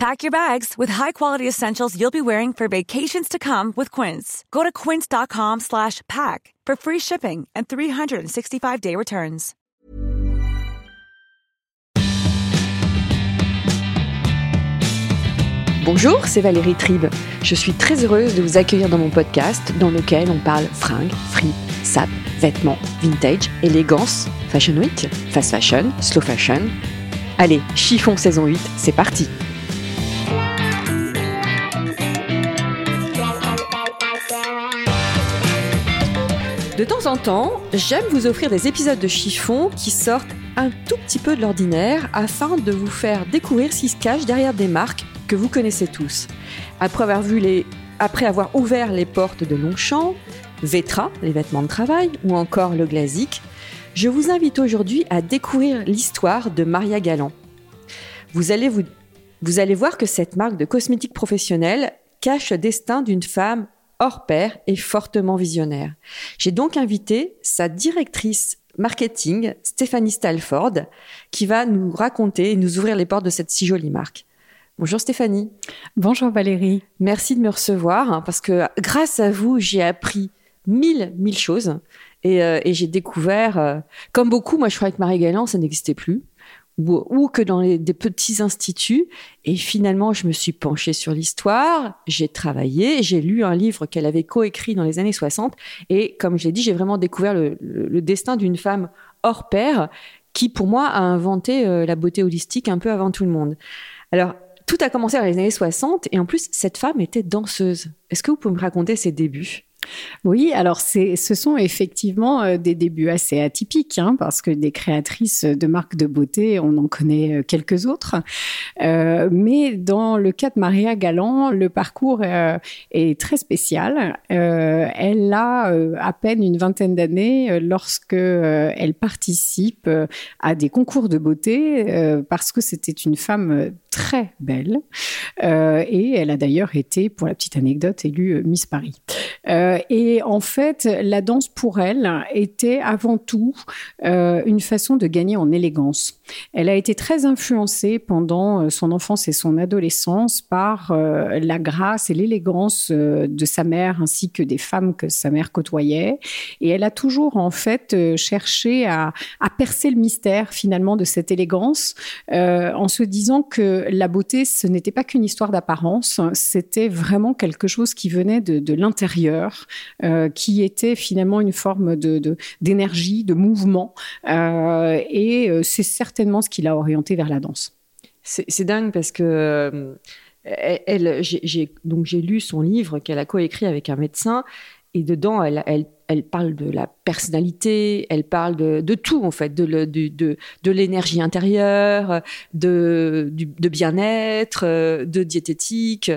Pack your bags with high-quality essentials you'll be wearing for vacations to come with Quince. Go to quince.com slash pack for free shipping and 365-day returns. Bonjour, c'est Valérie Tribe. Je suis très heureuse de vous accueillir dans mon podcast dans lequel on parle fringues, frites, sap, vêtements, vintage, élégance, fashion week, fast fashion, slow fashion. Allez, chiffon saison 8, c'est parti De temps en temps, j'aime vous offrir des épisodes de chiffon qui sortent un tout petit peu de l'ordinaire afin de vous faire découvrir ce qui se cache derrière des marques que vous connaissez tous. Après avoir, ouvert les portes de Longchamp, Vetra, les vêtements de travail, ou encore le Glazik, je vous invite aujourd'hui à découvrir l'histoire de Maria Galland. Vous allez, vous allez voir que cette marque de cosmétiques professionnels cache le destin d'une femme hors pair et fortement visionnaire. J'ai donc invité sa directrice marketing, Stéphanie Stalford, qui va nous raconter et nous ouvrir les portes de cette si jolie marque. Bonjour Stéphanie. Bonjour Valérie. Merci de me recevoir hein, parce que grâce à vous, j'ai appris mille, mille choses et, euh, et j'ai découvert, euh, comme beaucoup, moi je croyais que Marie Galland, ça n'existait plus ou, que dans des petits instituts. Et finalement, je me suis penchée sur l'histoire, j'ai travaillé, j'ai lu un livre qu'elle avait coécrit dans les années 60. Et comme je l'ai dit, j'ai vraiment découvert le, le, destin d'une femme hors pair qui, pour moi, a inventé euh, la beauté holistique un peu avant tout le monde. Alors, tout a commencé dans les années 60 et en plus, cette femme était danseuse. Est-ce que vous pouvez me raconter ses débuts? Oui, alors ce sont effectivement euh, des débuts assez atypiques, hein, parce que des créatrices de marques de beauté, on en connaît euh, quelques autres. Euh, mais dans le cas de Maria Galland, le parcours est très spécial. elle a à peine une vingtaine d'années lorsque elle participe à des concours de beauté, parce que c'était une femme très belle. et elle a d'ailleurs été, pour la petite anecdote, élue Miss Paris. Euh, et en fait, la danse pour elle était avant tout euh, une façon de gagner en élégance. Elle a été très influencée pendant euh, son enfance et son adolescence par la grâce et l'élégance de sa mère ainsi que des femmes que sa mère côtoyait. Et elle a toujours en fait cherché à, percer le mystère finalement de cette élégance en se disant que la beauté, ce n'était pas qu'une histoire d'apparence, c'était vraiment quelque chose qui venait de, de l'intérieur euh, qui était finalement une forme de d'énergie, de, mouvement, euh, et euh, c'est certainement ce qui l'a orienté vers la danse. C'est dingue parce que elle, j'ai donc j'ai lu son livre qu'elle a coécrit avec un médecin et dedans elle, parle de la personnalité, elle parle de, tout en fait, de, l'énergie intérieure, de, de bien-être, de diététique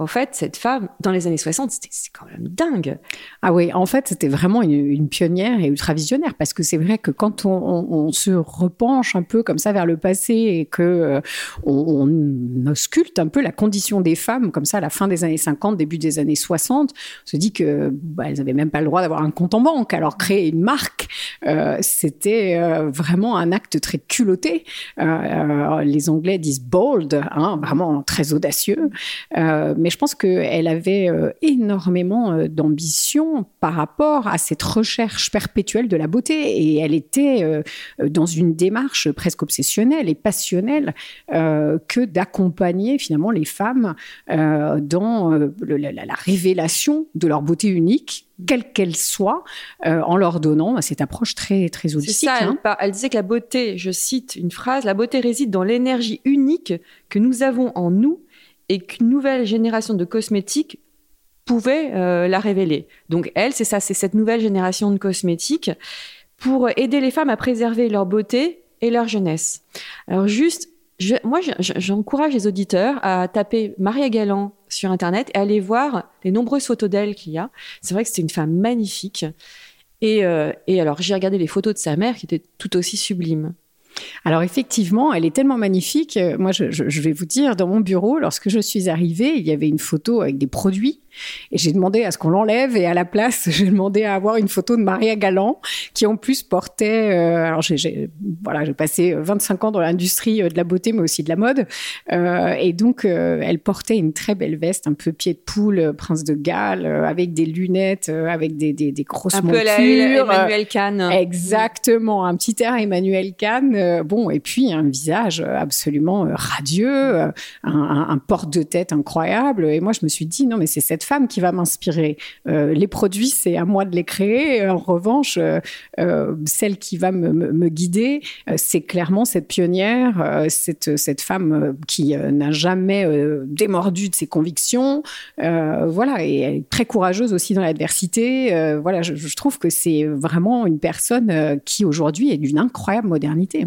en fait, cette femme, dans les années 60, c'était quand même dingue. Ah oui, en fait, c'était vraiment une, pionnière et ultra visionnaire parce que c'est vrai que quand on, se repenche un peu comme ça vers le passé et que euh, on, ausculte un peu la condition des femmes comme ça à la fin des années 50, début des années 60, on se dit que bah, elles avaient même pas le droit d'avoir un compte en banque. Alors créer une marque, euh, c'était euh, vraiment un acte très culotté. les Anglais disent bold, hein, vraiment très audacieux. Mais je pense qu'elle avait euh, énormément euh, d'ambition par rapport à cette recherche perpétuelle de la beauté et elle était euh, dans une démarche presque obsessionnelle et passionnelle que d'accompagner finalement les femmes dans la, révélation de leur beauté unique quelle qu'elle soit, en leur donnant cette approche très très holistique. C'est ça. Elle, hein. elle, disait que la beauté, je cite une phrase, la beauté réside dans l'énergie unique que nous avons en nous et qu'une nouvelle génération de cosmétiques pouvait euh, la révéler. Donc elle, c'est ça, c'est cette nouvelle génération de cosmétiques pour aider les femmes à préserver leur beauté et leur jeunesse. Alors juste, moi, j'encourage les auditeurs à taper Maria Galland sur Internet et aller voir les nombreuses photos d'elle qu'il y a. C'est vrai que c'est une femme magnifique. Et, euh, et alors, j'ai regardé les photos de sa mère qui étaient tout aussi sublimes. Alors effectivement, elle est tellement magnifique. Euh, moi, je, je, vais vous dire, dans mon bureau, lorsque je suis arrivée, il y avait une photo avec des produits et j'ai demandé à ce qu'on l'enlève et à la place, j'ai demandé à avoir une photo de Maria Galland qui en plus portait. Euh, alors j'ai voilà, j'ai passé 25 ans dans l'industrie euh, de la beauté, mais aussi de la mode, euh, et donc euh, elle portait une très belle veste, un peu pied de poule, prince de Galles, avec des lunettes, avec des, des, des grosses un montures. Un peu Emmanuel Kahn. Exactement, un petit air Emmanuel Kahn. Bon, et puis un visage absolument radieux, un, un, porte de tête incroyable. Et moi, je me suis dit non, mais c'est cette femme qui va m'inspirer. Euh, les produits, c'est à moi de les créer. En revanche, euh, euh, celle qui va me, guider, c'est clairement cette pionnière, cette, cette femme qui n'a jamais démordu de ses convictions. voilà, et elle est très courageuse aussi dans l'adversité. voilà, je, trouve que c'est vraiment une personne qui aujourd'hui est d'une incroyable modernité,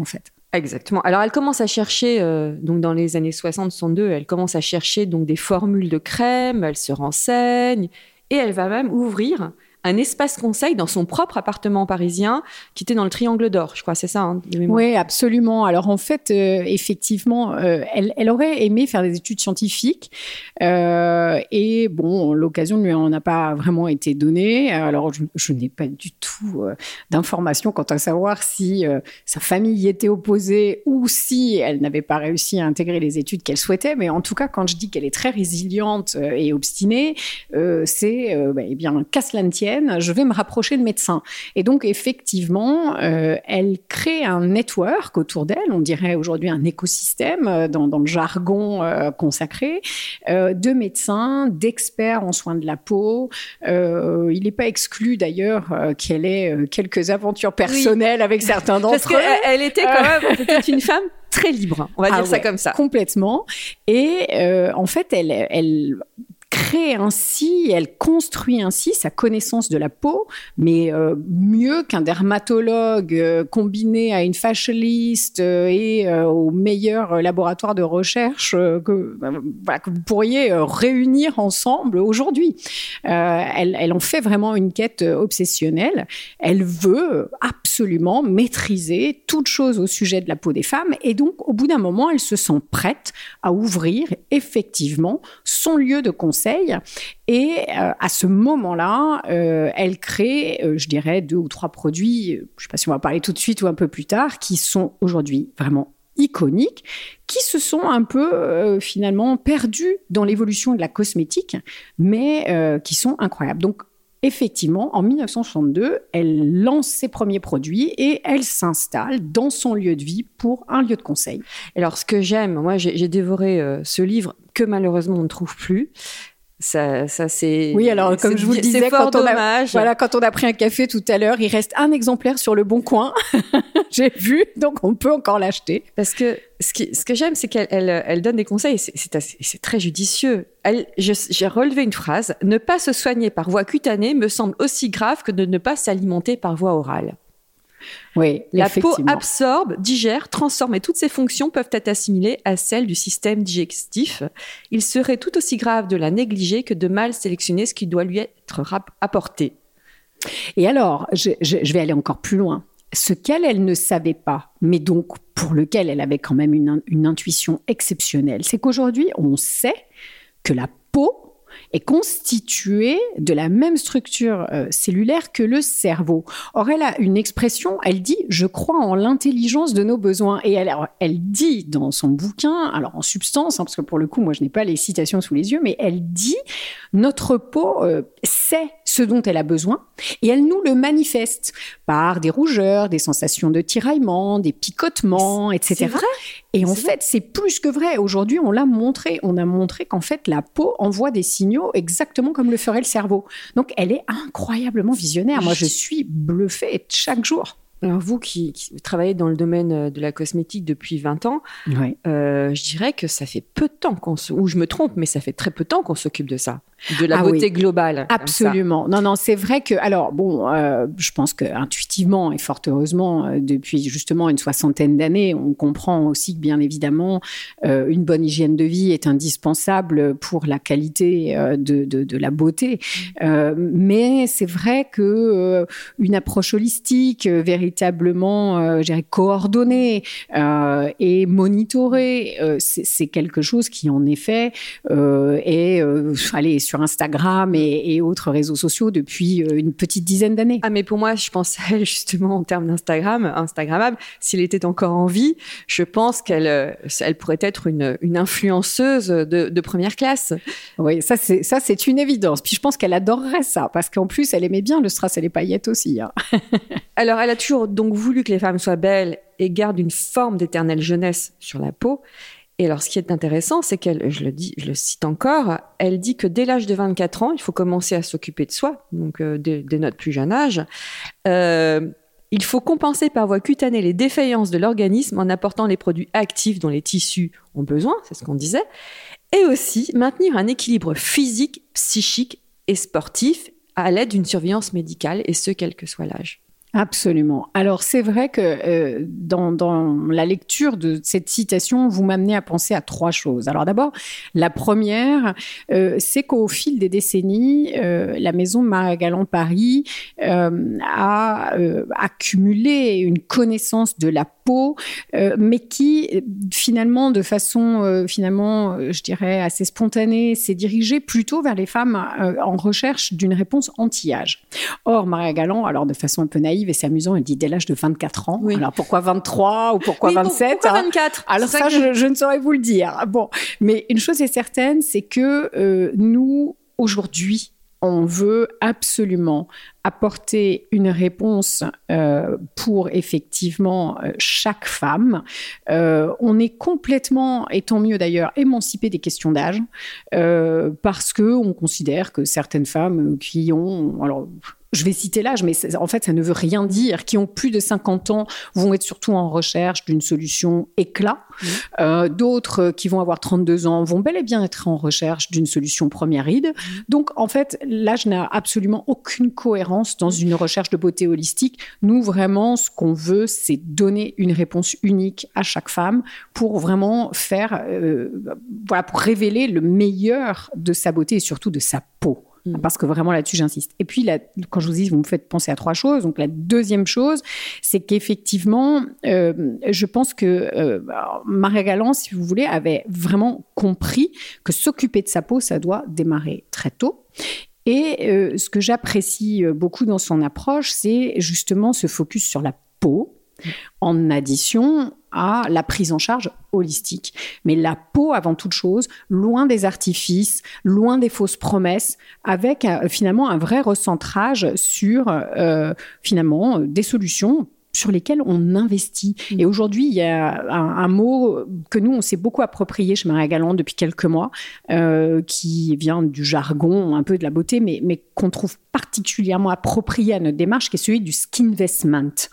Exactement. Alors elle commence à chercher, euh, donc dans les années 60-62, elle commence à chercher donc des formules de crème, elle se renseigne et elle va même ouvrir un espace conseil dans son propre appartement parisien qui était dans le Triangle d'Or, je crois, c'est ça hein, Oui, absolument. Alors en fait, euh, effectivement, euh, elle, aurait aimé faire des études scientifiques euh, et bon, l'occasion ne lui en a pas vraiment été donnée. Alors je, n'ai pas du tout d'informations quant à savoir si sa famille y était opposée ou si elle n'avait pas réussi à intégrer les études qu'elle souhaitait. Mais en tout cas, quand je dis qu'elle est très résiliente et obstinée, c'est bah, eh bien qu'à cela ne je vais me rapprocher de médecins. Et donc, effectivement, euh, elle crée un network autour d'elle, on dirait aujourd'hui un écosystème euh, dans, dans le jargon euh, consacré, euh, de médecins, d'experts en soins de la peau. Il n'est pas exclu d'ailleurs qu'elle ait quelques aventures personnelles oui. avec certains d'entre eux. Parce qu'elle était quand même une femme très libre, on va ah dire ouais, ça comme ça. Complètement. Et en fait, elle, elle ainsi, elle construit ainsi sa connaissance de la peau, mais euh, mieux qu'un dermatologue euh, combiné à une fashioniste euh, et au meilleur laboratoire de recherche que, que, vous pourriez réunir ensemble aujourd'hui. Elle, elle, en fait vraiment une quête obsessionnelle. Elle veut absolument maîtriser toute chose au sujet de la peau des femmes et donc au bout d'un moment, elle se sent prête à ouvrir effectivement son lieu de conseil et euh, à ce moment-là, euh, elle crée, euh, je dirais, deux ou trois produits, je ne sais pas si on va parler tout de suite ou un peu plus tard, qui sont aujourd'hui vraiment iconiques, qui se sont un peu finalement perdus dans l'évolution de la cosmétique, mais qui sont incroyables. Donc effectivement, en 1962, elle lance ses premiers produits et elle s'installe dans son lieu de vie pour un lieu de conseil. Alors, ce que j'aime, moi, j'ai dévoré ce livre que malheureusement on ne trouve plus. Ça, ça c'est. Oui, alors comme je vous le disais, quand on a, voilà, quand on a pris un café tout à l'heure, il reste un exemplaire sur le bon coin. J'ai vu, donc on peut encore l'acheter. Parce que ce, qui, ce que j'aime, c'est qu'elle elle, elle donne des conseils. C'est très judicieux. J'ai relevé une phrase ne pas se soigner par voie cutanée me semble aussi grave que de ne pas s'alimenter par voie orale. Oui, la peau absorbe, digère, transforme et toutes ces fonctions peuvent être assimilées à celles du système digestif. Il serait tout aussi grave de la négliger que de mal sélectionner ce qui doit lui être apporté. Et alors, je, je, je vais aller encore plus loin. Ce qu'elle, elle ne savait pas, mais donc pour lequel elle avait quand même une, une intuition exceptionnelle, c'est qu'aujourd'hui, on sait que la peau est constituée de la même structure euh, cellulaire que le cerveau. Or, elle a une expression, elle dit « je crois en l'intelligence de nos besoins ». Et elle, elle dit dans son bouquin, alors en substance, hein, parce que pour le coup, moi, je n'ai pas les citations sous les yeux, mais elle dit « notre peau euh, sait ce dont elle a besoin et elle nous le manifeste par des rougeurs, des sensations de tiraillement, des picotements, etc. Vrai et en fait, c'est plus que vrai. Aujourd'hui, on l'a montré. On a montré qu'en fait, la peau envoie des signaux exactement comme le ferait le cerveau. Donc, elle est incroyablement visionnaire. Moi, je suis bluffée chaque jour. Alors vous qui, travaillez dans le domaine euh, de la cosmétique depuis 20 ans, euh, je dirais que ça fait peu de temps qu'on se... ou je me trompe, mais ça fait très peu de temps qu'on s'occupe de ça de la ah beauté globale. Absolument. Non, non, c'est vrai que, alors, bon, euh, je pense que intuitivement et fort heureusement, euh, depuis justement une soixantaine d'années, on comprend aussi que, bien évidemment, une bonne hygiène de vie est indispensable pour la qualité de, de, de, la beauté. mais c'est vrai que une approche holistique, véritablement, je dirais, coordonnée et monitorée, c'est quelque chose qui, en effet, est, allez, sur Instagram et, autres réseaux sociaux depuis euh, une petite dizaine d'années. Ah, mais pour moi, je elle justement en termes d'Instagram, Instagrammable. S'il était encore en vie, je pense qu'elle euh, elle pourrait être une, influenceuse de, première classe. Oui, ça c'est ça c'est une évidence. Puis je pense qu'elle adorerait ça parce qu'en plus elle aimait bien le strass et les paillettes aussi. Hein. Alors elle a toujours donc voulu que les femmes soient belles et gardent une forme d'éternelle jeunesse sur la peau. Et alors, ce qui est intéressant, c'est qu'elle, je le dis, je le cite encore, elle dit que dès l'âge de 24 ans, il faut commencer à s'occuper de soi, donc euh, dès, notre plus jeune âge. Euh, il faut compenser par voie cutanée les défaillances de l'organisme en apportant les produits actifs dont les tissus ont besoin, c'est ce qu'on disait, et aussi maintenir un équilibre physique, psychique et sportif à l'aide d'une surveillance médicale, et ce, quel que soit l'âge. Absolument. Alors c'est vrai que euh, dans, dans, la lecture de cette citation, vous m'amenez à penser à trois choses. Alors d'abord, la première, euh, c'est qu'au fil des décennies, euh, la maison Marie-Galland Paris a accumulé une connaissance de la peau, mais qui finalement, de façon finalement, je dirais assez spontanée, s'est dirigée plutôt vers les femmes en recherche d'une réponse anti-âge. Or, Marie Galland, alors de façon un peu naïve et c'est amusant, elle dit dès l'âge de 24 ans. Alors pourquoi 23 ou pourquoi 27 Pourquoi 24 hein? Alors ça, je, ne saurais vous le dire. Bon, mais une chose est certaine, c'est que euh, nous, aujourd'hui, on veut absolument apporter une réponse euh, pour effectivement euh, chaque femme. on est complètement, et tant mieux d'ailleurs, émancipé des questions d'âge parce que on considère que certaines femmes qui ont, alors je vais citer l'âge, mais en fait, ça ne veut rien dire, qui ont plus de 50 ans vont être surtout en recherche d'une solution éclat. Mmh. Euh, D'autres euh, qui vont avoir 32 ans vont bel et bien être en recherche d'une solution première ride. Mmh. Donc, en fait, l'âge n'a absolument aucune cohérence dans une recherche de beauté holistique. Nous, vraiment, ce qu'on veut, c'est donner une réponse unique à chaque femme pour vraiment faire, euh, voilà, pour révéler le meilleur de sa beauté et surtout de sa peau. Mm. Parce que vraiment là-dessus, j'insiste. Et puis, quand je vous dis, vous me faites penser à trois choses. Donc, la deuxième chose, c'est qu'effectivement, euh, je pense que euh, Maria Galland, si vous voulez, avait vraiment compris que s'occuper de sa peau, ça doit démarrer très tôt. Et euh, ce que j'apprécie beaucoup dans son approche, c'est justement ce focus sur la peau, en addition à la prise en charge holistique. Mais la peau avant toute chose, loin des artifices, loin des fausses promesses, avec euh, finalement un vrai recentrage sur euh, finalement des solutions sur lesquelles on investit. Mm. Et aujourd'hui, il y a un, mot que nous, on s'est beaucoup approprié chez Maria Galland depuis quelques mois, euh, qui vient du jargon, un peu de la beauté, mais, mais qu'on trouve particulièrement approprié à notre démarche, qui est celui du skinvestment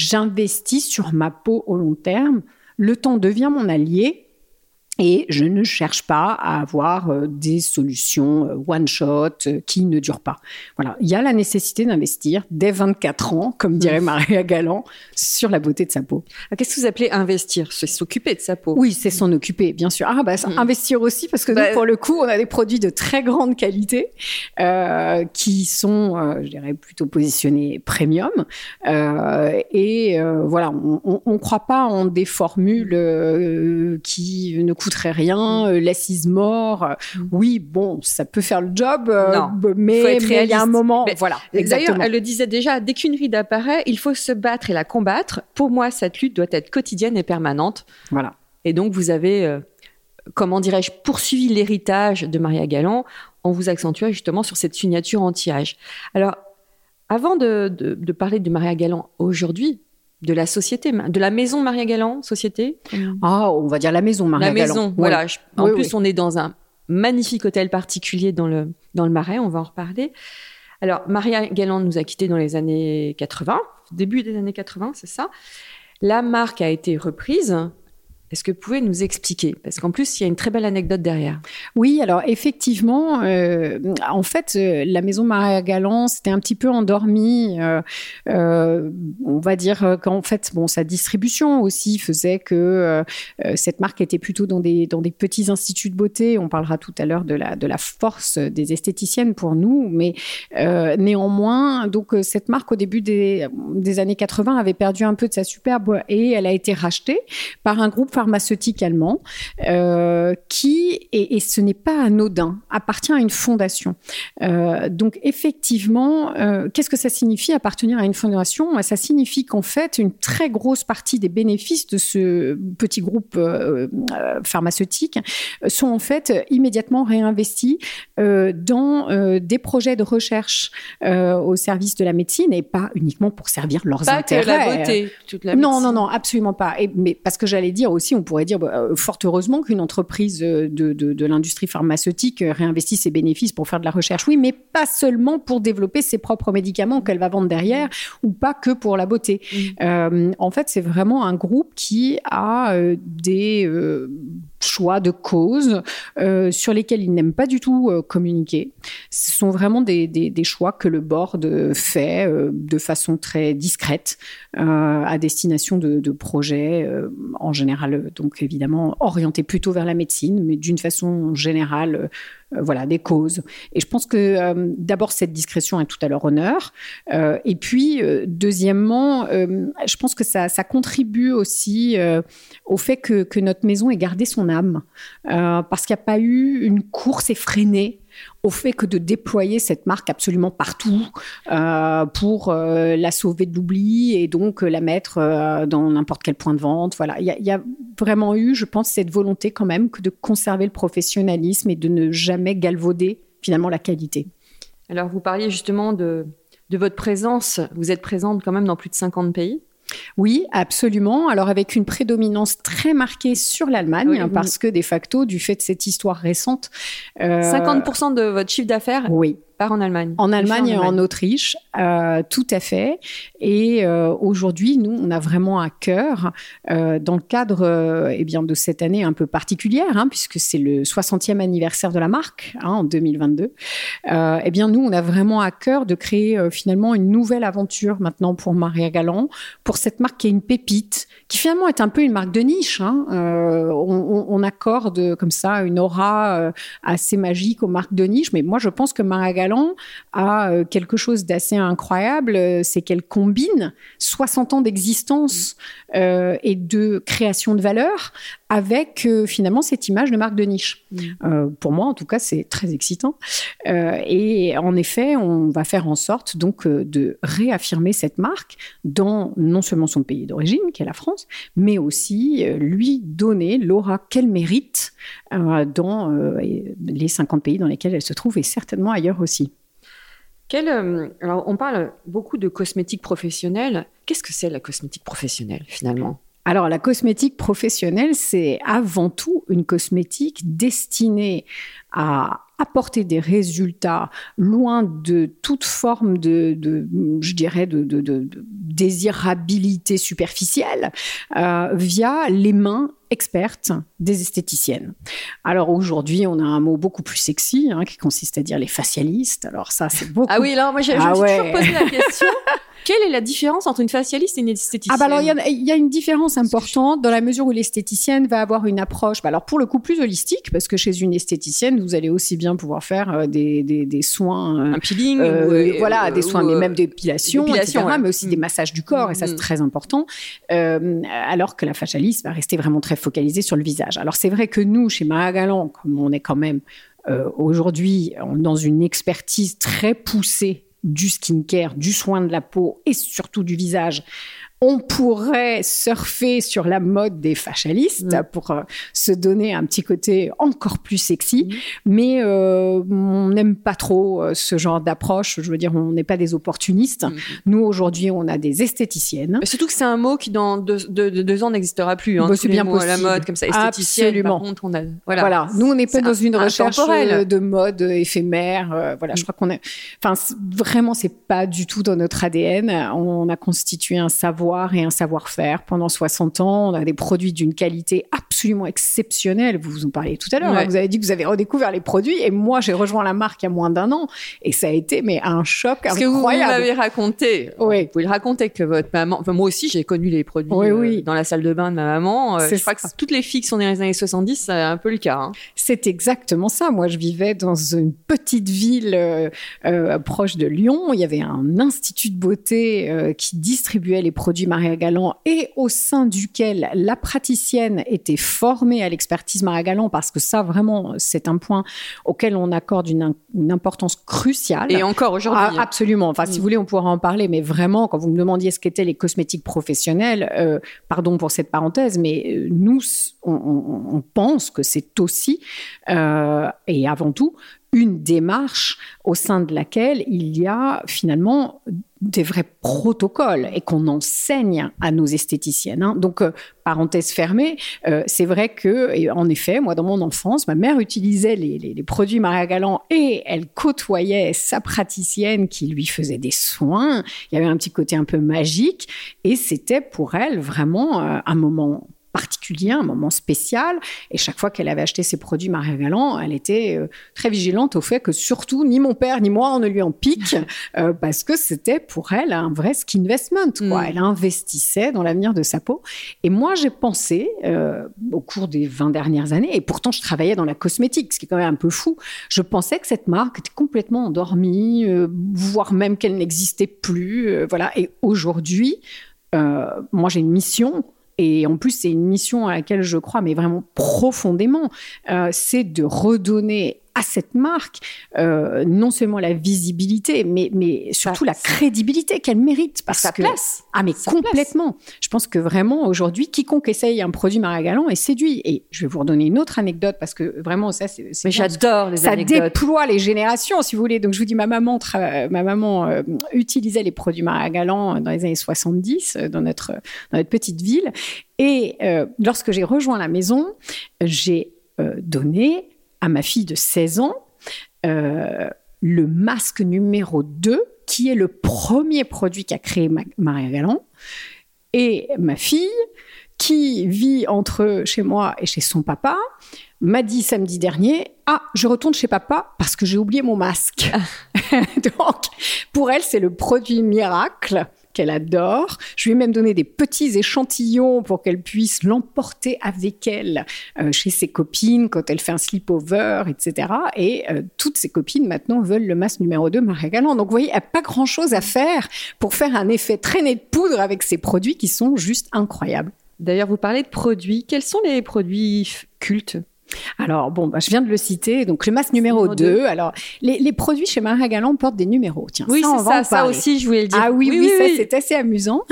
j'investis sur ma peau au long terme. Le temps devient mon allié et je ne cherche pas à avoir euh, des solutions euh, one shot euh, qui ne durent pas. Voilà, il y a la nécessité d'investir dès 24 ans, comme dirait mmh. Maria Galland, sur la beauté de sa peau. Ah, qu'est-ce que vous appelez investir? C'est s'occuper de sa peau. Oui, c'est s'en occuper, bien sûr. Ah bah mmh. investir aussi parce que nous, bah, pour le coup, on a des produits de très grande qualité euh, qui sont, je dirais, plutôt positionnés premium. Euh, et voilà, on ne croit pas en des formules qui ne coûtent très rien, mm. euh, l'assise mort. Euh, mm. Oui, bon, ça peut faire le job, euh, mais, il y a un moment. voilà. D'ailleurs, elle le disait déjà, dès qu'une ride apparaît, il faut se battre et la combattre. Pour moi, cette lutte doit être quotidienne et permanente. Voilà. Et donc, vous avez, comment dirais-je, poursuivi l'héritage de Maria Galland en vous accentuant justement sur cette signature anti-âge. Alors, avant de, de parler de Maria Galland aujourd'hui, de la société, de la maison Maria Galland, société Ah, on va dire la maison Maria Galland. La maison, voilà. En plus, on est dans un magnifique hôtel particulier dans le, dans le Marais, on va en reparler. Alors, Maria Galland nous a quittés dans les années 80, début des années 80, c'est ça. La marque a été reprise est-ce que vous pouvez nous expliquer? Parce qu'en plus, il y a une très belle anecdote derrière. Oui, alors effectivement, euh, en fait, euh, la maison Maria Galland s'était un petit peu endormie. Euh, on va dire qu'en fait, bon, sa distribution aussi faisait que cette marque était plutôt dans des, dans des petits instituts de beauté. On parlera tout à l'heure de la, de la force des esthéticiennes pour nous. Mais néanmoins, donc, cette marque, au début des, des années 80, avait perdu un peu de sa superbe et elle a été rachetée par un groupe pharmaceutique allemand euh, qui, et, ce n'est pas anodin, appartient à une fondation. Euh, donc effectivement, euh, qu'est-ce que ça signifie appartenir à une fondation? Ça signifie qu'en fait, une très grosse partie des bénéfices de ce petit groupe pharmaceutique sont en fait immédiatement réinvestis dans des projets de recherche au service de la médecine et pas uniquement pour servir leurs pas intérêts. Que la beauté, toute la non, non, non, absolument pas. Et, mais parce que j'allais dire aussi on pourrait dire bah, euh, fort heureusement qu'une entreprise euh, de, l'industrie pharmaceutique euh, réinvestit ses bénéfices pour faire de la recherche. Oui, mais pas seulement pour développer ses propres médicaments qu'elle va vendre derrière, ou pas que pour la beauté. en fait, c'est vraiment un groupe qui a des choix de causes sur lesquels il n'aime pas du tout communiquer. Ce sont vraiment des, choix que le board fait de façon très discrète à destination de, de projets en général donc évidemment orienté plutôt vers la médecine, mais d'une façon générale, euh, voilà, des causes. Et je pense que euh, d'abord cette discrétion est tout à leur honneur, euh, et puis deuxièmement, je pense que ça, contribue aussi au fait que, que, notre maison ait gardé son âme, parce qu'il n'y a pas eu une course effrénée au fait que de déployer cette marque absolument partout euh, pour euh, la sauver de l'oubli et donc euh, la mettre dans n'importe quel point de vente. Voilà, il y, a vraiment eu, je pense, cette volonté quand même que de conserver le professionnalisme et de ne jamais galvauder finalement la qualité. Alors, vous parliez justement de, de votre présence. Vous êtes présente quand même dans plus de 50 pays. Oui, absolument. Alors avec une prédominance très marquée sur l'Allemagne, parce que de facto, du fait de cette histoire récente, 50% de votre chiffre d'affaires oui en Allemagne. En Allemagne et en, Autriche, euh, tout à fait. Et euh, aujourd'hui, nous, on a vraiment à cœur, euh, dans le cadre eh bien, de cette année un peu particulière, hein, puisque c'est le 60e anniversaire de la marque hein, en 2022, eh bien, nous, on a vraiment à cœur de créer finalement une nouvelle aventure maintenant pour Maria Galland, pour cette marque qui est une pépite, qui finalement est un peu une marque de niche. Hein. On, on, accorde comme ça une aura assez magique aux marques de niche, mais moi, je pense que Maria Galland a euh, quelque chose d'assez incroyable, euh, c'est qu'elle combine 60 ans d'existence euh, et de création de valeur avec finalement cette image de marque de niche. Mm. pour moi, en tout cas, c'est très excitant. et en effet, on va faire en sorte donc de réaffirmer cette marque dans non seulement son pays d'origine, qui est la France, mais aussi lui donner l'aura qu'elle mérite dans les 50 pays dans lesquels elle se trouve et certainement ailleurs aussi. Euh, alors, on parle beaucoup de cosmétique professionnelle. Qu'est-ce que c'est la cosmétique professionnelle finalement? Alors, la cosmétique professionnelle, c'est avant tout une cosmétique destinée à apporter des résultats loin de toute forme de, je dirais, de, désirabilité superficielle euh, via les mains expertes des esthéticiennes. Alors aujourd'hui, on a un mot beaucoup plus sexy hein, qui consiste à dire les facialistes. Alors ça, c'est beaucoup. Ah oui, alors moi, j'ai ah toujours posé la question. Quelle est la différence entre une facialiste et une esthéticienne Ah bah alors il y, a une différence importante dans la mesure où l'esthéticienne va avoir une approche, bah alors pour le coup plus holistique, parce que chez une esthéticienne vous allez aussi bien pouvoir faire euh, des, des, soins, euh, un peeling, euh, voilà, des soins, mais même d'épilation, etc., mais aussi des mm. massages du corps, et ça c'est mm. très important. alors que la facialiste va rester vraiment très focalisée sur le visage. Alors c'est vrai que nous chez Maragalan, comme on est quand même aujourd'hui dans une expertise très poussée du skincare, du soin de la peau et surtout du visage, on pourrait surfer sur la mode des fachalistes Mm. pour euh, se donner un petit côté encore plus sexy, Mm. mais euh, on n'aime pas trop euh, ce genre d'approche. Je veux dire, on n'est pas des opportunistes. Mm. Nous, aujourd'hui, on a des esthéticiennes. Mais surtout que c'est un mot qui dans deux, deux- deux- deux ans n'existera plus. Hein, Bah, c'est bien mots à la possible. mode comme ça, esthéticienne. Absolument. Par contre, on a voilà. Voilà. Nous, on n'est pas dans une un- recherche intemporel. de mode éphémère. voilà, je crois qu'on est. Enfin, vraiment, c'est pas du tout dans notre ADN. On a constitué un savoir et un savoir-faire pendant 60 ans. On a des produits d'une qualité absolument exceptionnelle. Vous vous en parliez tout à l'heure. Ouais. hein. Vous avez dit que vous avez redécouvert les produits et moi, j'ai rejoint la marque il y a moins d'un an et ça a été mais un choc Parce que vous incroyable. m'avez raconté, Oui. vous pouvez le raconter que votre maman, enfin moi aussi j'ai connu les produits Oui, euh, oui. dans la salle de bain de ma maman. Euh, je crois que toutes les filles qui sont dans les années 70, c'est un peu le cas. hein. C'est exactement ça. Moi, je vivais dans une petite ville euh, euh, proche de Lyon. Il y avait un institut de beauté qui distribuait les produits Maria Galland et au sein duquel la praticienne était formée à l'expertise Maria Galland parce que ça, vraiment, c'est un point auquel on accorde une, une importance cruciale. Et encore aujourd'hui. Ah, absolument. Enfin, si Mm. vous voulez, on pourra en parler. Mais vraiment, quand vous me demandiez ce qu'étaient les cosmétiques professionnels, euh, pardon pour cette parenthèse, mais euh, nous, on pense que c'est aussi euh, et avant tout une démarche au sein de laquelle il y a finalement des vrais protocoles et qu'on enseigne à nos esthéticiennes. hein. Donc, euh, parenthèse fermée, euh, c'est vrai que, en effet, moi, dans mon enfance, ma mère utilisait les, produits Maria Galland et elle côtoyait sa praticienne qui lui faisait des soins. Il y avait un petit côté un peu magique et c'était pour elle vraiment euh, un moment particulier, un moment spécial. Et chaque fois qu'elle avait acheté ses produits Maria Galland, elle était euh, très vigilante au fait que surtout ni mon père ni moi on ne lui en pique euh, parce que c'était pour elle un vrai ski investment. Quoi. Mm. Elle investissait dans l'avenir de sa peau. Et moi j'ai pensé euh, au cours des 20 dernières années, et pourtant je travaillais dans la cosmétique, ce qui est quand même un peu fou, je pensais que cette marque était complètement endormie, voire même qu'elle n'existait plus. voilà. Et aujourd'hui, moi j'ai une mission. Et en plus, c'est une mission à laquelle je crois, mais vraiment profondément, euh, c'est de redonner à cette marque euh, non seulement la visibilité, mais, mais surtout la crédibilité qu'elle mérite. Parce sa que, place. Ah, mais Sa complètement. Je pense que vraiment, aujourd'hui, quiconque essaye un produit Maria Galland est séduit. Et je vais vous redonner une autre anecdote parce que vraiment, ça, c'est. Mais j'adore les ça anecdotes. déploie les générations, si vous voulez. Donc, je vous dis, ma maman, tra- ma maman euh, utilisait les produits Maria Galland dans les années 70 euh, dans notre, dans notre petite ville. Et euh, lorsque j'ai rejoint la maison, j'ai donné à ma fille de 16 ans euh, le masque numéro 2, qui est le premier produit qu'a créé Ma- Maria Galland. Et ma fille, qui vit entre chez moi et chez son papa, m'a dit samedi dernier Ah, je retourne chez papa parce que j'ai oublié mon masque. Donc, pour elle, c'est le produit miracle qu'elle adore. Je lui ai même donné des petits échantillons pour qu'elle puisse l'emporter avec elle euh, chez ses copines quand elle fait un sleepover, etc. Et euh, toutes ses copines maintenant veulent le masque numéro 2 Maria Galland. Donc, vous voyez, elle n'a pas grand-chose à faire pour faire un effet traîné de poudre avec ces produits qui sont juste incroyables. D'ailleurs, vous parlez de produits. Quels sont les produits cultes? Alors, bon, bah, je viens de le citer. Donc, le masque numéro Numéro 2. deux. Alors, les, les produits chez Maria Galland portent des numéros. Tiens, Oui, ça. Ça parler. aussi, je voulais le dire. Ah oui, oui, ça c'est assez amusant.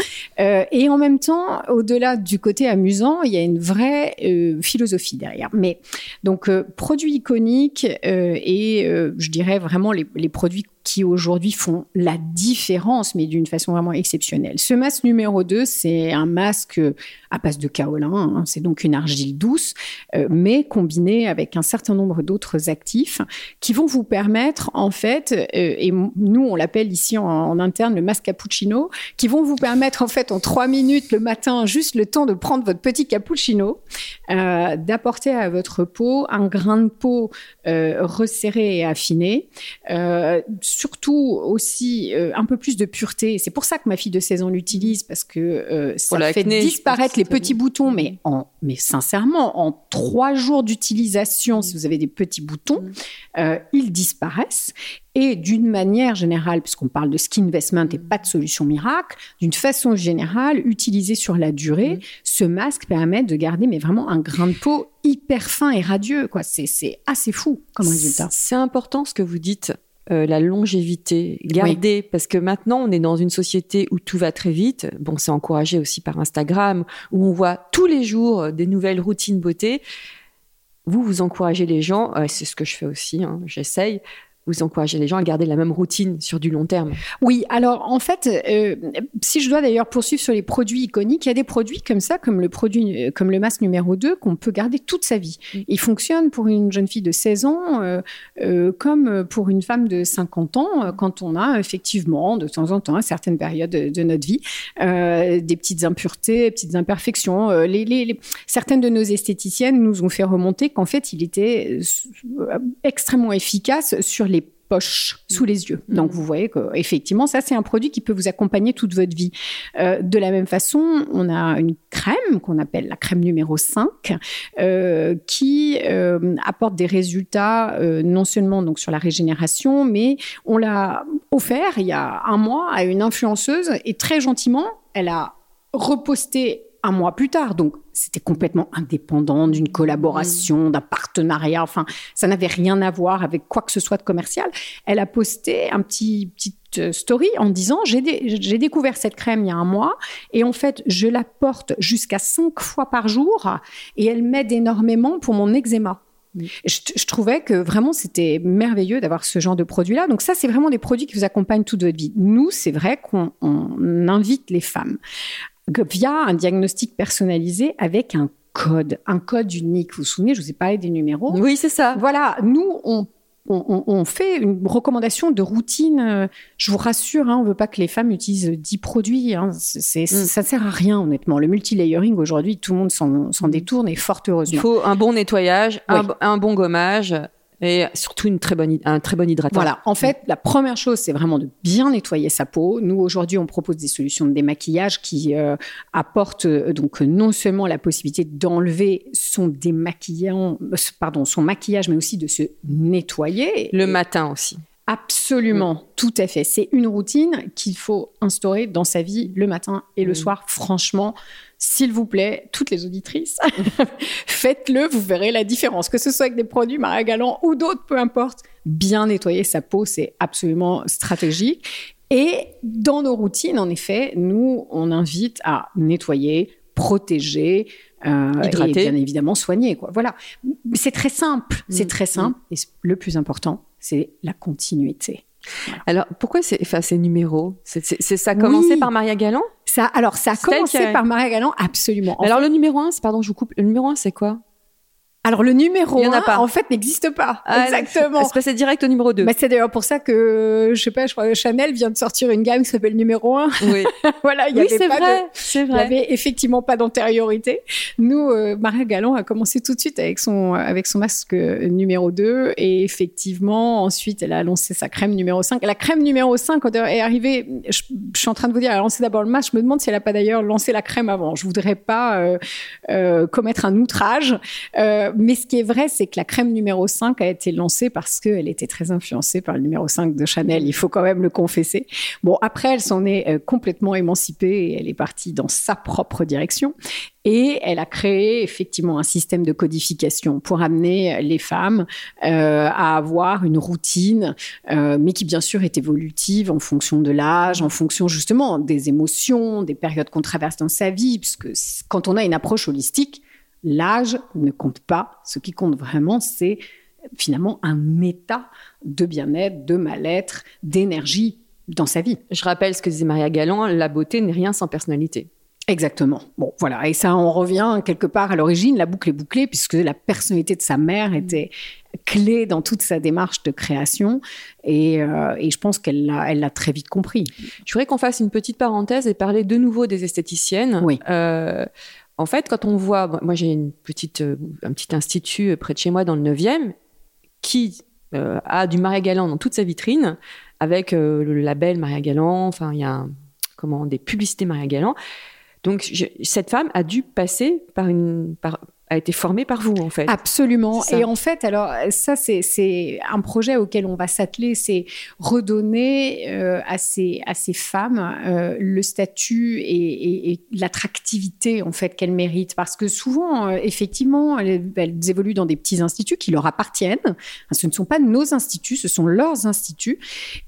Euh, et en même temps, au-delà du côté amusant, il y a une vraie euh, philosophie derrière. Mais donc, euh, produits iconiques et je dirais vraiment les, les produits qui aujourd'hui font la différence, mais d'une façon vraiment exceptionnelle. Ce masque numéro 2, c'est un masque à base de kaolin, hein, c'est donc une argile douce, euh, mais combiné avec un certain nombre d'autres actifs qui vont vous permettre, en fait, euh, et nous on l'appelle ici en, interne le masque cappuccino, qui vont vous permettre en fait en trois minutes le matin, juste le temps de prendre votre petit cappuccino, euh, d'apporter à votre peau un grain de peau euh, resserré et affiné, euh, surtout aussi euh, un peu plus de pureté. C'est pour ça que ma fille de 16 ans l'utilise parce que euh, ça fait disparaître les petits boutons, mais en, mais sincèrement, en trois jours d'utilisation, si vous avez des petits boutons, Mm. euh, ils disparaissent. Et d'une manière générale, puisqu'on parle de skin investment et pas de solution miracle, d'une façon générale, utilisé sur la durée, Mm. ce masque permet de garder mais vraiment un grain de peau hyper fin et radieux. Quoi. C'est, c'est assez fou comme résultat. C'est important ce que vous dites. Euh, la longévité, garder, parce que maintenant on est dans une société où tout va très vite. Bon, c'est encouragé aussi par Instagram, où on voit tous les jours des nouvelles routines beauté. Vous, vous encouragez les gens, euh, c'est ce que je fais aussi, hein, j'essaye, vous encouragez les gens à garder la même routine sur du long terme. Oui, alors en fait, euh, si je dois d'ailleurs poursuivre sur les produits iconiques, il y a des produits comme ça, comme le produit, euh, comme le masque numéro 2, qu'on peut garder toute sa vie. Mm. Il fonctionne pour une jeune fille de 16 ans, euh, comme pour une femme de 50 ans, quand on a effectivement, de temps en temps, à certaines périodes de, notre vie, des petites impuretés, petites imperfections. Les, certaines de nos esthéticiennes nous ont fait remonter qu'en fait, il était extrêmement efficace sur les poche sous les yeux. Mm. Donc vous voyez que effectivement ça c'est un produit qui peut vous accompagner toute votre vie. Euh, de la même façon, on a une crème qu'on appelle la crème numéro 5 euh, qui euh, apporte des résultats non seulement donc sur la régénération mais on l'a offert il y a un mois à une influenceuse et très gentiment elle a reposté un mois plus tard. Donc, c'était complètement indépendant d'une collaboration, d'un partenariat. Enfin, ça n'avait rien à voir avec quoi que ce soit de commercial. Elle a posté un petit petite euh, story en disant j'ai découvert cette crème il y a un mois et en fait je la porte jusqu'à cinq fois par jour et elle m'aide énormément pour mon eczéma. Je, trouvais que vraiment c'était merveilleux d'avoir ce genre de produit-là. Donc ça, c'est vraiment des produits qui vous accompagnent toute votre vie. Nous, c'est vrai qu'on invite les femmes via un diagnostic personnalisé avec un code, un code unique. Vous vous souvenez, je vous ai parlé des numéros. Oui, c'est ça. Voilà, nous, on, on, fait une recommandation de routine. Euh, je vous rassure, hein, on ne veut pas que les femmes utilisent 10 produits. Hein. C'est, mm. Ça ne sert à rien, honnêtement. Le multilayering, aujourd'hui, tout le monde s'en, détourne et fort heureusement. Il faut un bon nettoyage, un bon gommage, et surtout une très bonne, un très bon hydratant. Voilà. En fait, la première chose, c'est vraiment de bien nettoyer sa peau. Nous, aujourd'hui, on propose des solutions de démaquillage qui euh, apportent euh, donc non seulement la possibilité d'enlever son démaquillant, pardon, son maquillage, mais aussi de se nettoyer. Le matin aussi. Absolument, mm. tout à fait. C'est une routine qu'il faut instaurer dans sa vie le matin et le mm. soir. Franchement, s'il vous plaît, toutes les auditrices, faites-le, vous verrez la différence. Que ce soit avec des produits Maria Galant ou d'autres, peu importe. Bien nettoyer sa peau, c'est absolument stratégique. Et dans nos routines, en effet, nous, on invite à nettoyer, protéger, euh, et bien évidemment soigner. Quoi. Voilà, c'est très simple, c'est mm. très simple. Et le plus important, c'est la continuité. Alors, pourquoi c'est, enfin, ces numéros? C'est, Ça commencé par Maria Galland? Ça, Alors, ça a commencé par Maria Galland, absolument. alors, le numéro 1, pardon, je vous coupe. Le numéro 1, c'est quoi? Alors le numéro 1, en fait, n'existe pas. Ah, Exactement. Se passer direct au numéro 2. Mais c'est d'ailleurs pour ça que, je sais pas, je crois que Chanel vient de sortir une gamme qui s'appelle numéro 1. Oui. voilà, il y avait pas vrai, c'est vrai. Il y avait effectivement pas d'antériorité. Nous, euh, Maria Galland a commencé tout de suite avec son, avec son masque numéro 2 et effectivement, ensuite, elle a lancé sa crème numéro 5. La crème numéro 5 quand est arrivée, je, suis en train de vous dire, elle a lancé d'abord le masque. Je me demande si elle a pas d'ailleurs lancé la crème avant. Je voudrais pas euh, euh, commettre un outrage. Euh, mais ce qui est vrai, c'est que la crème numéro 5 a été lancée parce qu'elle était très influencée par le numéro 5 de Chanel. Il faut quand même le confesser. Bon, après, elle s'en est euh, complètement émancipée et elle est partie dans sa propre direction. Et elle a créé effectivement un système de codification pour amener les femmes euh, à avoir une routine, euh, mais qui bien sûr est évolutive en fonction de l'âge, en fonction justement des émotions, des périodes qu'on traverse dans sa vie, puisque quand on a une approche holistique, L'âge ne compte pas. Ce qui compte vraiment, c'est finalement un état de bien-être, de mal-être, d'énergie dans sa vie. Je rappelle ce que disait Maria Galland, la beauté n'est rien sans personnalité. Exactement. Bon, voilà. Et ça, on revient quelque part à l'origine. La boucle est bouclée puisque la personnalité de sa mère était clé dans toute sa démarche de création. Et, euh, je pense qu'elle l'a, elle l'a très vite compris. Je voudrais qu'on fasse une petite parenthèse et parler de nouveau des esthéticiennes. Oui. Euh, en fait, quand on voit, moi j'ai une euh, un petit institut près de chez moi dans le 9e qui euh, a du Maria Galland dans toute sa vitrine avec euh, le label Maria Galland, enfin il y a des publicités Maria Galland. Donc cette femme a dû passer par une par a été formé par vous, en fait. Absolument. Et en fait, alors, ça, c'est un projet auquel on va s'atteler, c'est redonner euh, à, ces, à ces femmes euh, le statut et, l'attractivité, en fait, qu'elles méritent. Parce que souvent, euh, effectivement, elles, évoluent dans des petits instituts qui leur appartiennent. Ce ne sont pas nos instituts, ce sont leurs instituts.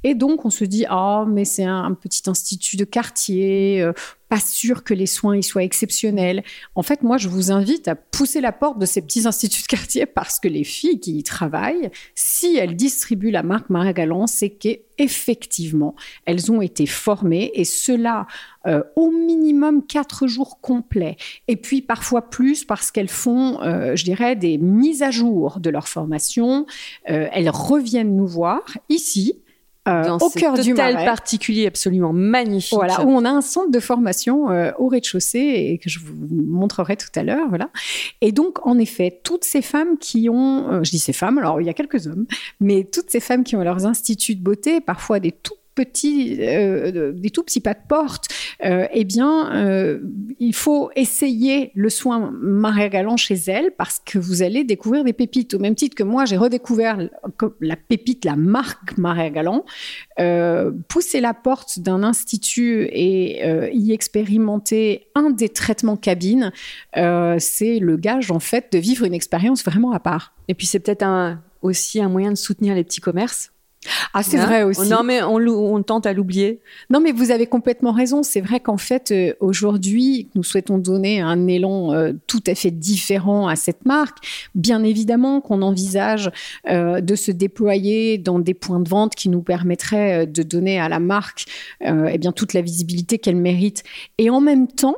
Et donc, on se dit, ah, mais c'est un, un, petit institut de quartier, pas sûr que les soins y soient exceptionnels. En fait, moi, je vous invite à pousser la porte de ces petits instituts de quartier parce que les filles qui y travaillent, si elles distribuent la marque Maria Galant, c'est qu'effectivement, elles ont été formées et cela euh, au minimum quatre jours complets. Et puis parfois plus parce qu'elles font, euh, je dirais, des mises à jour de leur formation. Euh, elles reviennent nous voir ici euh, Dans au cœur du Marais. particulier absolument magnifique. Voilà, où on a un centre de formation euh, au rez-de-chaussée et que je vous montrerai tout à l'heure. Voilà. Et donc, en effet, toutes ces femmes qui ont, euh, je dis ces femmes, alors il y a quelques hommes, mais toutes ces femmes qui ont leurs instituts de beauté, parfois des tout petits, euh, des tout petits pas de porte, euh, eh bien, euh, il faut essayer le soin Maria Galant chez elle parce que vous allez découvrir des pépites. Au même titre que moi, j'ai redécouvert la pépite, la marque Maria Galant. pousser la porte d'un institut et y expérimenter un des traitements cabines, c'est le gage en fait de vivre une expérience vraiment à part. Et puis c'est peut-être aussi un moyen de soutenir les petits commerces ah, c'est vrai aussi. Non, mais on, on tente à l'oublier. Non, mais vous avez complètement raison. C'est vrai qu'en fait, euh, aujourd'hui, nous souhaitons donner un élan euh, tout à fait différent à cette marque. Bien évidemment qu'on envisage euh, de se déployer dans des points de vente qui nous permettraient de donner à la marque eh bien, toute la visibilité qu'elle mérite. Et en même temps,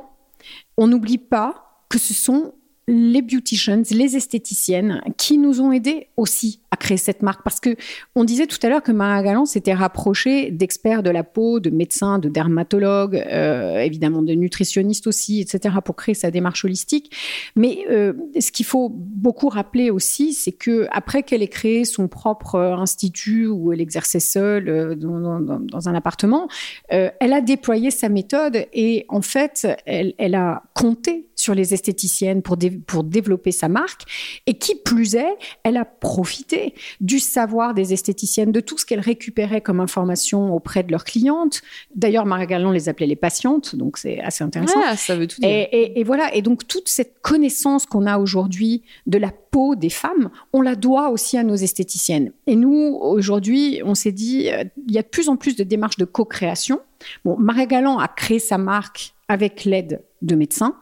on n'oublie pas que ce sont les beauticians, les esthéticiennes qui nous ont aidés aussi créer cette marque parce que on disait tout à l'heure que Maria Galland s'était rapprochée d'experts de la peau, de médecins, de dermatologues, euh, évidemment de nutritionnistes aussi, etc. pour créer sa démarche holistique. Mais euh, ce qu'il faut beaucoup rappeler aussi, c'est que après qu'elle ait créé son propre institut où elle exerçait seule euh, dans, un appartement, elle a déployé sa méthode et en fait, elle, elle a compté sur les esthéticiennes pour, pour développer sa marque. Et qui plus est, elle a profité du savoir des esthéticiennes, de tout ce qu'elles récupéraient comme information auprès de leurs clientes. D'ailleurs, Marie Galland les appelait les patientes, donc c'est assez intéressant. ça veut tout dire. Et, et voilà, et donc toute cette connaissance qu'on a aujourd'hui de la peau des femmes, on la doit aussi à nos esthéticiennes. Et nous, aujourd'hui, on s'est dit, euh, il y a de plus en plus de démarches de co-création. Bon, Marie Galland a créé sa marque avec l'aide de médecins.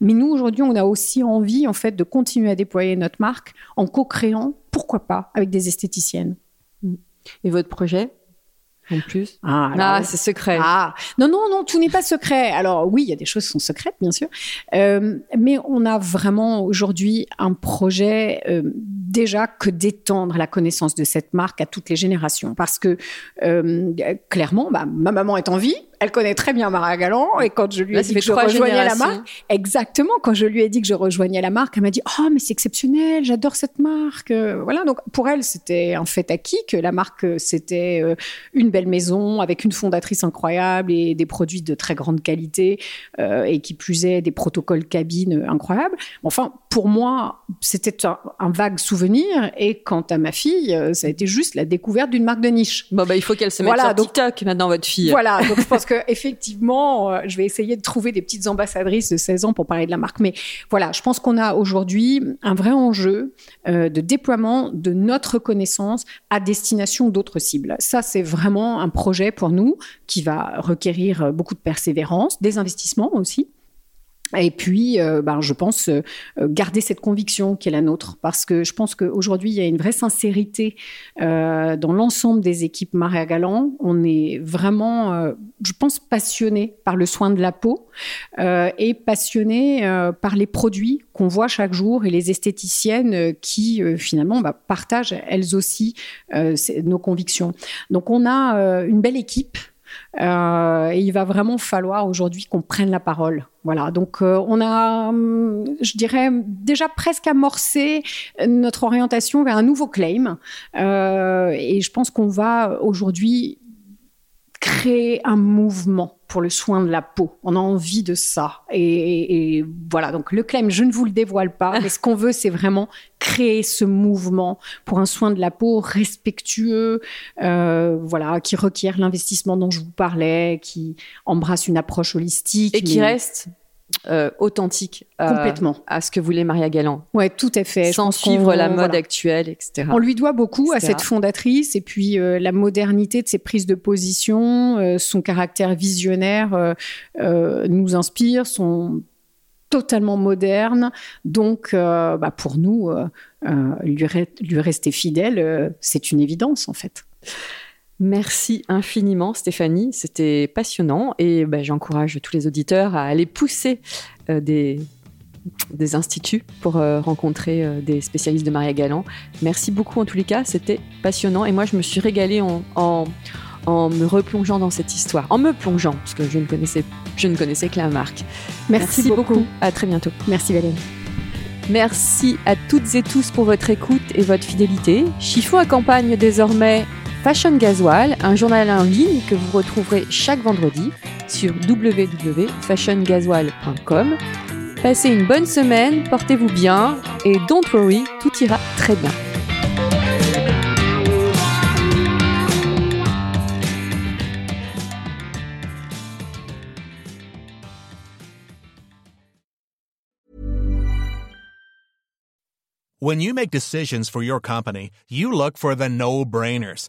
Mais nous, aujourd'hui, on a aussi envie, en fait, de continuer à déployer notre marque en co-créant, pourquoi pas, avec des esthéticiennes. Et votre projet en plus? Ah, ah c'est secret. Ah, non, non, non, tout n'est pas secret. Alors oui, il y a des choses qui sont secrètes, bien sûr. Euh, mais on a vraiment aujourd'hui un projet euh, déjà que d'étendre la connaissance de cette marque à toutes les générations. Parce que euh, clairement, bah, ma maman est en vie, elle connaît très bien Maria Galland et quand je lui ai dit que je rejoignais la marque, exactement, quand je lui ai dit que je rejoignais la marque, elle m'a dit "Oh, mais c'est exceptionnel, j'adore cette marque." Euh, voilà, donc pour elle, c'était un fait acquis que la marque c'était euh, une belle maison avec une fondatrice incroyable et des produits de très grande qualité euh, et qui plus est des protocoles cabines incroyables. Enfin, pour moi, c'était un, vague souvenir et quant à ma fille, ça a été juste la découverte d'une marque de niche. Bon bah il faut qu'elle se mette sur TikTok maintenant votre fille. Voilà, donc je pense que effectivement, euh, je vais essayer de trouver des petites ambassadrices de 16 ans pour parler de la marque. Mais voilà, je pense qu'on a aujourd'hui un vrai enjeu euh, de déploiement de notre connaissance à destination d'autres cibles. Ça, c'est vraiment un projet pour nous qui va requérir beaucoup de persévérance, des investissements aussi. Et puis, euh, ben, je pense euh, garder cette conviction qui est la nôtre, parce que je pense qu'aujourd'hui, il y a une vraie sincérité euh, dans l'ensemble des équipes Maria Galant. On est vraiment, je pense, passionné par le soin de la peau et passionné par les produits qu'on voit chaque jour et les esthéticiennes qui, finalement, bah, partagent elles aussi nos convictions. Donc, on a une belle équipe. Euh, et il va vraiment falloir aujourd'hui qu'on prenne la parole. Voilà, donc euh, on a, hum, je dirais, déjà presque amorcé notre orientation vers un nouveau claim. Euh, et je pense qu'on va aujourd'hui créer un mouvement pour le soin de la peau. On a envie de ça. Et, voilà, donc le claim, je ne vous le dévoile pas, mais ce qu'on veut, c'est vraiment créer ce mouvement pour un soin de la peau respectueux, euh, voilà, qui requiert l'investissement dont je vous parlais, qui embrasse une approche holistique. Et qui reste euh, authentique euh, complètement à ce que voulait Maria Galland. Ouais, tout à fait. Sans suivre la mode actuelle, etc. On lui doit beaucoup à cette fondatrice et puis euh, la modernité de ses prises de position, son caractère visionnaire nous inspire, sont totalement moderne. Donc, bah, pour nous, lui, lui, rester fidèle, c'est une évidence en fait. Merci infiniment Stéphanie, c'était passionnant et bah, j'encourage tous les auditeurs à aller pousser euh, des, des instituts pour euh, rencontrer euh, des spécialistes de Maria Galland. Merci beaucoup en tous les cas, c'était passionnant et moi je me suis régalée en, en, me replongeant dans cette histoire, en me plongeant parce que je ne connaissais, je ne connaissais que la marque. Merci, beaucoup. beaucoup. À très bientôt. Merci Valérie. Merci à toutes et tous pour votre écoute et votre fidélité. Chiffon accompagne désormais Fashion Gasoil, un journal en ligne que vous retrouverez chaque vendredi sur www.fashiongasoil.com. Passez une bonne semaine, portez-vous bien et don't worry, tout ira très bien. When you make decisions for your company, you look for the no-brainers.